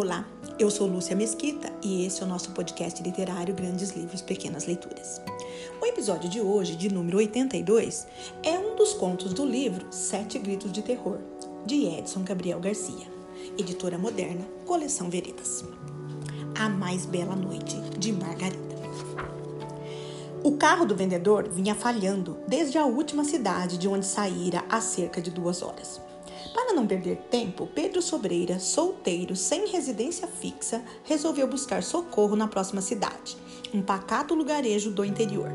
Olá, eu sou Lúcia Mesquita e esse é o nosso podcast literário Grandes Livros, Pequenas Leituras. O episódio de hoje, de número 82, é um dos contos do livro Sete Gritos de Terror, de Edson Gabriel Garcia, editora moderna, coleção Veredas. A Mais Bela Noite, de Margarida. O carro do vendedor vinha falhando desde a última cidade de onde saíra há cerca de duas horas. Para não perder tempo, Pedro Sobreira, solteiro, sem residência fixa, resolveu buscar socorro na próxima cidade, um pacato lugarejo do interior.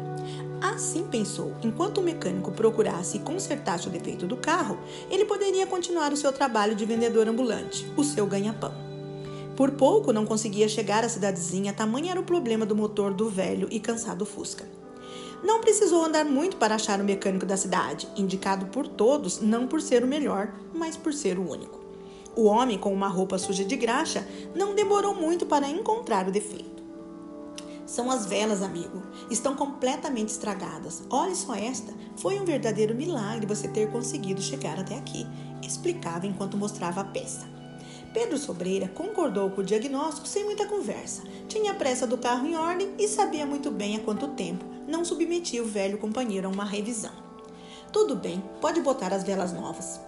Assim pensou, enquanto o mecânico procurasse e consertasse o defeito do carro, ele poderia continuar o seu trabalho de vendedor ambulante, o seu ganha-pão. Por pouco não conseguia chegar à cidadezinha, tamanho era o problema do motor do velho e cansado Fusca. Não precisou andar muito para achar o mecânico da cidade, indicado por todos não por ser o melhor, mas por ser o único. O homem, com uma roupa suja de graxa, não demorou muito para encontrar o defeito. São as velas, amigo. Estão completamente estragadas. Olhe só esta. Foi um verdadeiro milagre você ter conseguido chegar até aqui, explicava enquanto mostrava a peça. Pedro Sobreira concordou com o diagnóstico sem muita conversa. Tinha a pressa do carro em ordem e sabia muito bem há quanto tempo não submetia o velho companheiro a uma revisão. Tudo bem, pode botar as velas novas.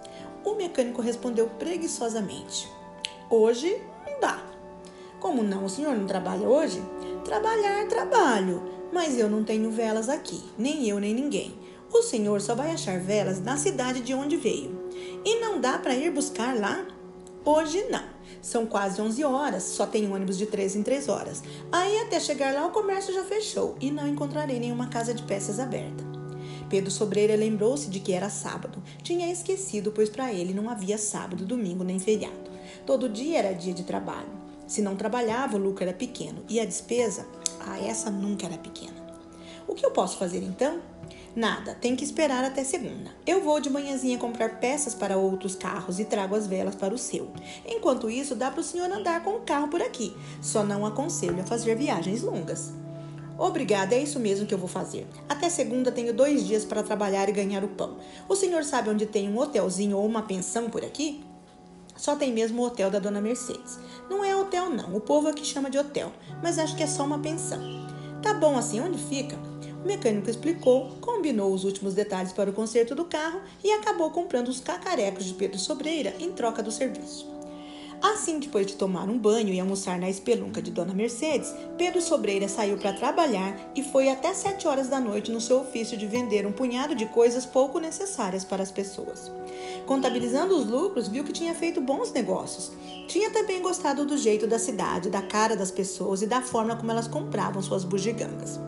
O mecânico respondeu preguiçosamente. Hoje não dá. Como não? O senhor não trabalha hoje? Trabalhar, trabalho. Mas eu não tenho velas aqui, nem eu nem ninguém. O senhor só vai achar velas na cidade de onde veio. E não dá para ir buscar lá? Hoje não. São quase 11 horas, só tem ônibus de 3 em 3 horas. Aí até chegar lá o comércio já fechou e não encontrarei nenhuma casa de peças aberta. Pedro Sobreira lembrou-se de que era sábado. Tinha esquecido, pois para ele não havia sábado, domingo nem feriado. Todo dia era dia de trabalho. Se não trabalhava, o lucro era pequeno e a despesa, ah, essa nunca era pequena. O que eu posso fazer então? Nada, tem que esperar até segunda. Eu vou de manhãzinha comprar peças para outros carros e trago as velas para o seu. Enquanto isso, dá para o senhor andar com o carro por aqui. Só não aconselho a fazer viagens longas. Obrigada, é isso mesmo que eu vou fazer. Até segunda tenho dois dias para trabalhar e ganhar o pão. O senhor sabe onde tem um hotelzinho ou uma pensão por aqui? Só tem mesmo o hotel da dona Mercedes. Não é hotel, não. O povo aqui chama de hotel, mas acho que é só uma pensão. Tá bom assim, onde fica? O mecânico explicou, combinou os últimos detalhes para o conserto do carro e acabou comprando os cacarecos de Pedro Sobreira em troca do serviço. Assim, depois de tomar um banho e almoçar na espelunca de Dona Mercedes, Pedro Sobreira saiu para trabalhar e foi até sete horas da noite no seu ofício de vender um punhado de coisas pouco necessárias para as pessoas. Contabilizando os lucros, viu que tinha feito bons negócios. Tinha também gostado do jeito da cidade, da cara das pessoas e da forma como elas compravam suas bugigangas.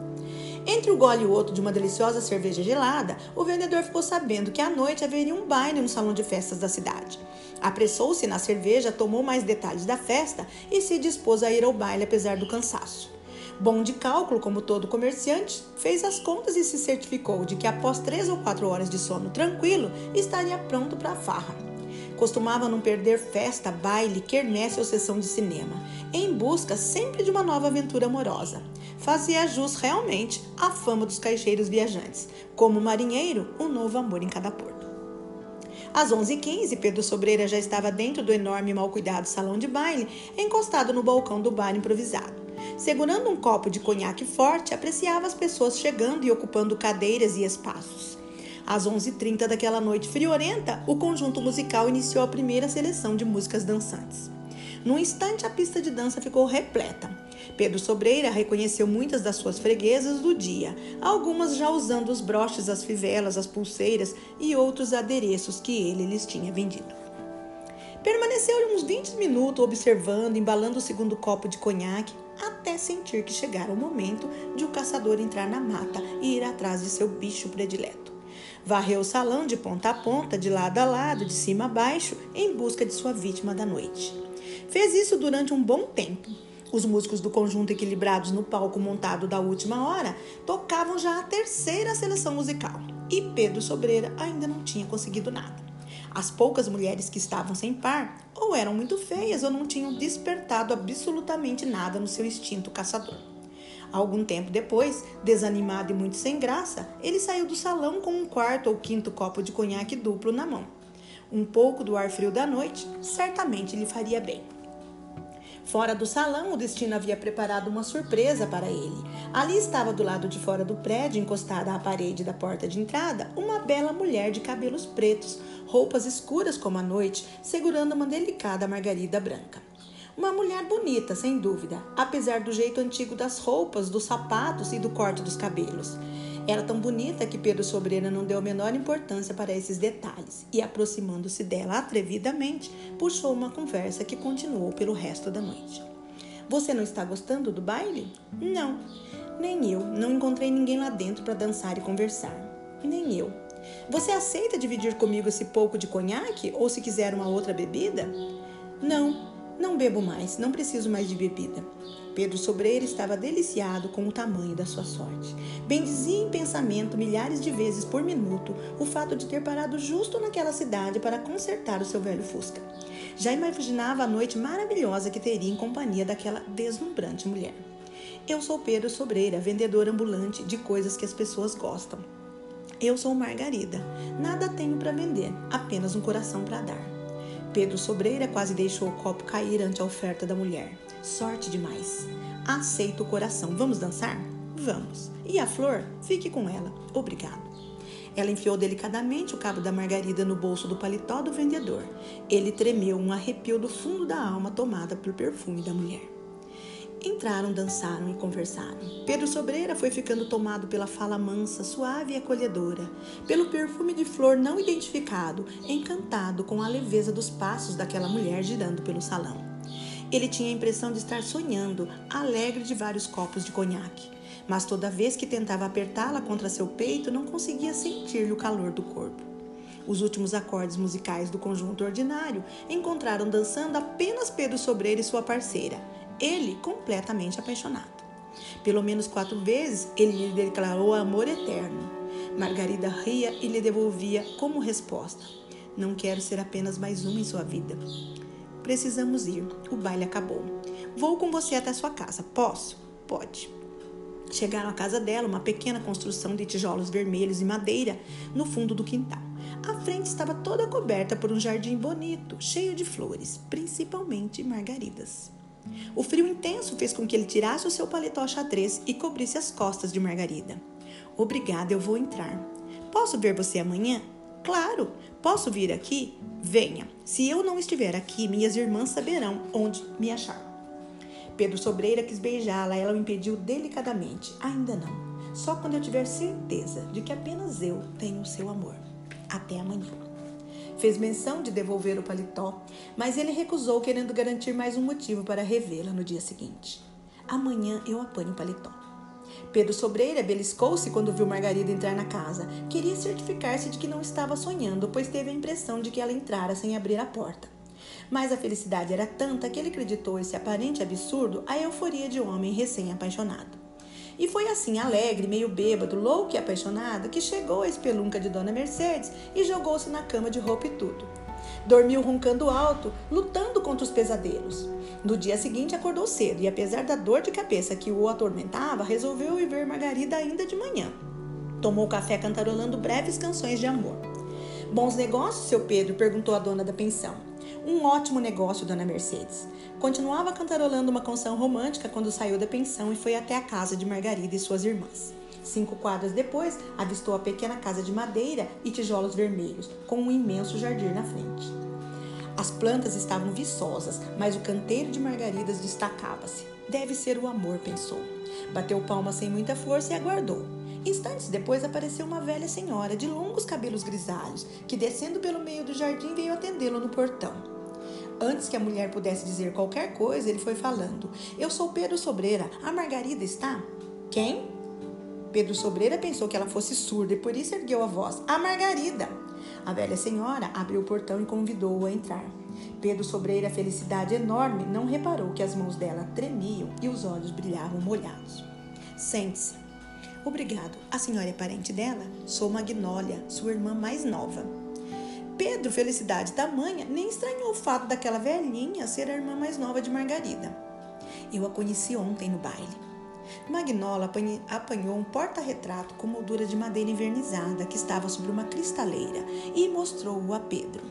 Entre o gole e o outro de uma deliciosa cerveja gelada, o vendedor ficou sabendo que à noite haveria um baile no salão de festas da cidade. Apressou-se na cerveja, tomou mais detalhes da festa e se dispôs a ir ao baile apesar do cansaço. Bom de cálculo, como todo comerciante, fez as contas e se certificou de que após três ou quatro horas de sono tranquilo, estaria pronto para a farra. Costumava não perder festa, baile, quermesse ou sessão de cinema, em busca sempre de uma nova aventura amorosa. Fazia jus realmente à fama dos caixeiros viajantes, como marinheiro, um novo amor em cada porto. Às 11h15, Pedro Sobreira já estava dentro do enorme e mal cuidado salão de baile, encostado no balcão do bar improvisado. Segurando um copo de conhaque forte, apreciava as pessoas chegando e ocupando cadeiras e espaços. Às 11h30 daquela noite friorenta, o conjunto musical iniciou a primeira seleção de músicas dançantes. Num instante, a pista de dança ficou repleta. Pedro Sobreira reconheceu muitas das suas freguesas do dia, algumas já usando os broches, as fivelas, as pulseiras e outros adereços que ele lhes tinha vendido. Permaneceu uns 20 minutos observando, embalando o segundo copo de conhaque, até sentir que chegara o momento de o caçador entrar na mata e ir atrás de seu bicho predileto. Varreu o salão de ponta a ponta, de lado a lado, de cima a baixo, em busca de sua vítima da noite. Fez isso durante um bom tempo. Os músicos do conjunto equilibrados no palco montado da última hora tocavam já a terceira seleção musical e Pedro Sobreira ainda não tinha conseguido nada. As poucas mulheres que estavam sem par ou eram muito feias ou não tinham despertado absolutamente nada no seu instinto caçador. Algum tempo depois, desanimado e muito sem graça, ele saiu do salão com um quarto ou quinto copo de conhaque duplo na mão. Um pouco do ar frio da noite certamente lhe faria bem. Fora do salão, o destino havia preparado uma surpresa para ele. Ali estava do lado de fora do prédio, encostada à parede da porta de entrada, uma bela mulher de cabelos pretos, roupas escuras como a noite, segurando uma delicada margarida branca. Uma mulher bonita, sem dúvida, apesar do jeito antigo das roupas, dos sapatos e do corte dos cabelos. Era tão bonita que Pedro Sobreira não deu a menor importância para esses detalhes e, aproximando-se dela atrevidamente, puxou uma conversa que continuou pelo resto da noite. Você não está gostando do baile? Não, nem eu. Não encontrei ninguém lá dentro para dançar e conversar. Nem eu. Você aceita dividir comigo esse pouco de conhaque ou se quiser uma outra bebida? Não, não bebo mais, não preciso mais de bebida. Pedro Sobreira estava deliciado com o tamanho da sua sorte. Bendizia em pensamento milhares de vezes por minuto o fato de ter parado justo naquela cidade para consertar o seu velho Fusca. Já imaginava a noite maravilhosa que teria em companhia daquela deslumbrante mulher. Eu sou Pedro Sobreira, vendedor ambulante de coisas que as pessoas gostam. Eu sou Margarida. Nada tenho para vender, apenas um coração para dar. Pedro Sobreira quase deixou o copo cair ante a oferta da mulher. Sorte demais. Aceita o coração. Vamos dançar? Vamos. E a flor? Fique com ela. Obrigado. Ela enfiou delicadamente o cabo da margarida no bolso do paletó do vendedor. Ele tremeu, um arrepio do fundo da alma tomada pelo perfume da mulher. Entraram, dançaram e conversaram. Pedro Sobreira foi ficando tomado pela fala mansa, suave e acolhedora, pelo perfume de flor não identificado, encantado com a leveza dos passos daquela mulher girando pelo salão. Ele tinha a impressão de estar sonhando, alegre de vários copos de conhaque. Mas toda vez que tentava apertá-la contra seu peito, não conseguia sentir-lhe o calor do corpo. Os últimos acordes musicais do conjunto ordinário encontraram dançando apenas Pedro Sobreira e sua parceira, ele completamente apaixonado. Pelo menos quatro vezes ele lhe declarou amor eterno. Margarida ria e lhe devolvia como resposta: Não quero ser apenas mais uma em sua vida. Precisamos ir. O baile acabou. Vou com você até sua casa. Posso? Pode. Chegaram à casa dela, uma pequena construção de tijolos vermelhos e madeira no fundo do quintal. A frente estava toda coberta por um jardim bonito, cheio de flores, principalmente margaridas. O frio intenso fez com que ele tirasse o seu paletó xadrez e cobrisse as costas de Margarida. Obrigada, eu vou entrar. Posso ver você amanhã? Claro, posso vir aqui? Venha. Se eu não estiver aqui, minhas irmãs saberão onde me achar. Pedro Sobreira quis beijá-la, ela o impediu delicadamente. Ainda não. Só quando eu tiver certeza de que apenas eu tenho o seu amor. Até amanhã. Fez menção de devolver o paletó, mas ele recusou, querendo garantir mais um motivo para revê-la no dia seguinte. Amanhã eu apanho o paletó. Pedro Sobreira beliscou-se quando viu Margarida entrar na casa. Queria certificar-se de que não estava sonhando, pois teve a impressão de que ela entrara sem abrir a porta. Mas a felicidade era tanta que ele acreditou esse aparente absurdo à euforia de um homem recém-apaixonado. E foi assim, alegre, meio bêbado, louco e apaixonado, que chegou à espelunca de Dona Mercedes e jogou-se na cama de roupa e tudo. Dormiu roncando alto, lutando contra os pesadelos. No dia seguinte acordou cedo e, apesar da dor de cabeça que o atormentava, resolveu ir ver Margarida ainda de manhã. Tomou café cantarolando breves canções de amor. Bons negócios, seu Pedro? perguntou a dona da pensão. Um ótimo negócio, dona Mercedes. Continuava cantarolando uma canção romântica quando saiu da pensão e foi até a casa de Margarida e suas irmãs. Cinco quadras depois, avistou a pequena casa de madeira e tijolos vermelhos, com um imenso jardim na frente. As plantas estavam viçosas, mas o canteiro de margaridas destacava-se. Deve ser o amor, pensou. Bateu palmas sem muita força e aguardou. Instantes depois apareceu uma velha senhora de longos cabelos grisalhos, que descendo pelo meio do jardim veio atendê-lo no portão. Antes que a mulher pudesse dizer qualquer coisa, ele foi falando: Eu sou Pedro Sobreira. A Margarida está? Quem? Pedro Sobreira pensou que ela fosse surda e por isso ergueu a voz: A Margarida! A velha senhora abriu o portão e convidou-o a entrar. Pedro, Sobreira, felicidade enorme, não reparou que as mãos dela tremiam e os olhos brilhavam molhados. Sente-se. Obrigado. A senhora é parente dela? Sou Magnólia, sua irmã mais nova. Pedro, felicidade tamanha, nem estranhou o fato daquela velhinha ser a irmã mais nova de Margarida. Eu a conheci ontem no baile. Magnola apanhou um porta-retrato com moldura de madeira envernizada que estava sobre uma cristaleira e mostrou-o a Pedro.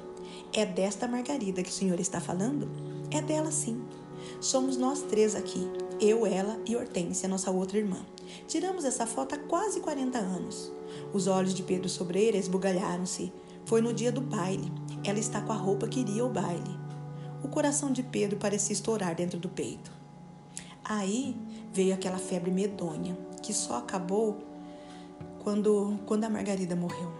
É desta Margarida que o senhor está falando? É dela sim. Somos nós três aqui, eu, ela e Hortência, nossa outra irmã. Tiramos essa foto há quase 40 anos. Os olhos de Pedro Sobreira esbugalharam-se. Foi no dia do baile. Ela está com a roupa que iria ao baile. O coração de Pedro parecia estourar dentro do peito. Aí veio aquela febre medonha, que só acabou quando, quando a Margarida morreu.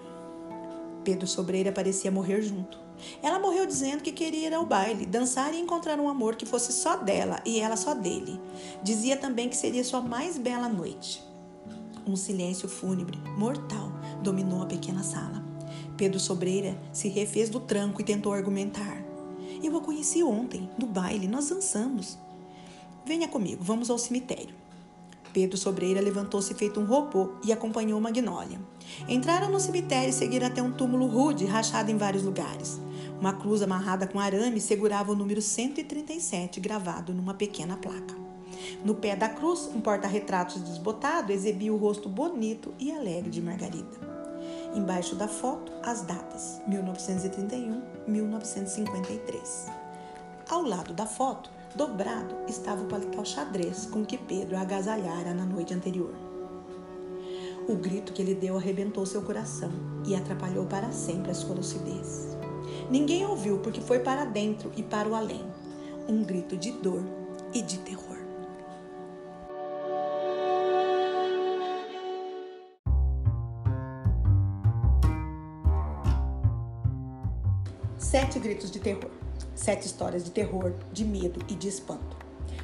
Pedro Sobreira parecia morrer junto. Ela morreu dizendo que queria ir ao baile, dançar e encontrar um amor que fosse só dela e ela só dele. Dizia também que seria sua mais bela noite. Um silêncio fúnebre, mortal, dominou a pequena sala. Pedro Sobreira se refez do tranco e tentou argumentar. Eu a conheci ontem, no baile, nós dançamos. Venha comigo, vamos ao cemitério. Pedro Sobreira levantou-se feito um robô e acompanhou Magnólia. Entraram no cemitério e seguiram até um túmulo rude, rachado em vários lugares. Uma cruz amarrada com arame segurava o número 137 gravado numa pequena placa. No pé da cruz, um porta-retratos desbotado exibia o rosto bonito e alegre de Margarida. Embaixo da foto, as datas: 1931-1953. Ao lado da foto, dobrado, estava o paletó xadrez com que Pedro agasalhara na noite anterior. O grito que ele deu arrebentou seu coração e atrapalhou para sempre a sua lucidez. Ninguém ouviu porque foi para dentro e para o além. Um grito de dor e de terror. Sete gritos de terror. Sete histórias de terror, de medo e de espanto.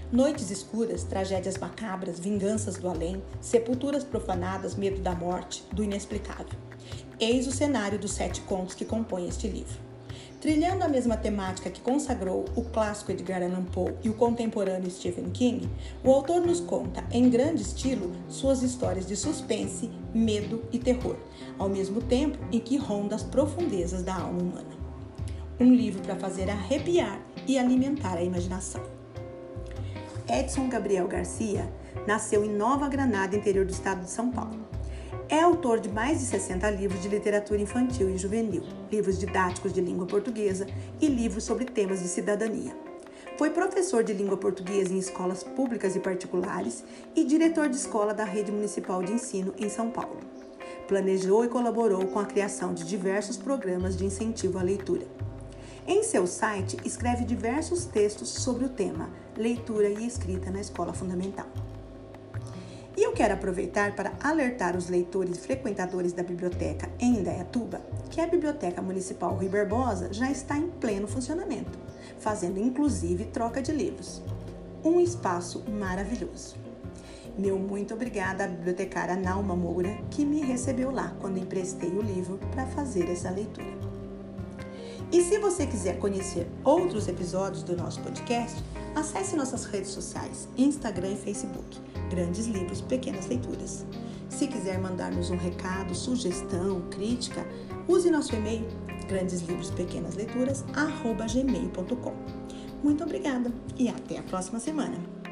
Noites escuras, tragédias macabras, vinganças do além, sepulturas profanadas, medo da morte, do inexplicável. Eis o cenário dos sete contos que compõem este livro. Trilhando a mesma temática que consagrou o clássico Edgar Allan Poe e o contemporâneo Stephen King, o autor nos conta, em grande estilo, suas histórias de suspense, medo e terror, ao mesmo tempo em que ronda as profundezas da alma humana. Um livro para fazer arrepiar e alimentar a imaginação. Edson Gabriel Garcia nasceu em Nova Granada, interior do estado de São Paulo. É autor de mais de 60 livros de literatura infantil e juvenil, livros didáticos de língua portuguesa e livros sobre temas de cidadania. Foi professor de língua portuguesa em escolas públicas e particulares e diretor de escola da Rede Municipal de Ensino em São Paulo. Planejou e colaborou com a criação de diversos programas de incentivo à leitura. Em seu site, escreve diversos textos sobre o tema Leitura e Escrita na Escola Fundamental. E eu quero aproveitar para alertar os leitores e frequentadores da biblioteca em Indaiatuba que a Biblioteca Municipal Rui Barbosa já está em pleno funcionamento, fazendo inclusive troca de livros. Um espaço maravilhoso. Meu muito obrigada à bibliotecária Nauma Moura, que me recebeu lá quando emprestei o livro para fazer essa leitura. E se você quiser conhecer outros episódios do nosso podcast, acesse nossas redes sociais, Instagram e Facebook Grandes Livros, Pequenas Leituras. Se quiser mandar-nos um recado, sugestão, crítica, use nosso e-mail grandeslivros_pequenasleituras@gmail.com. Muito obrigada e até a próxima semana.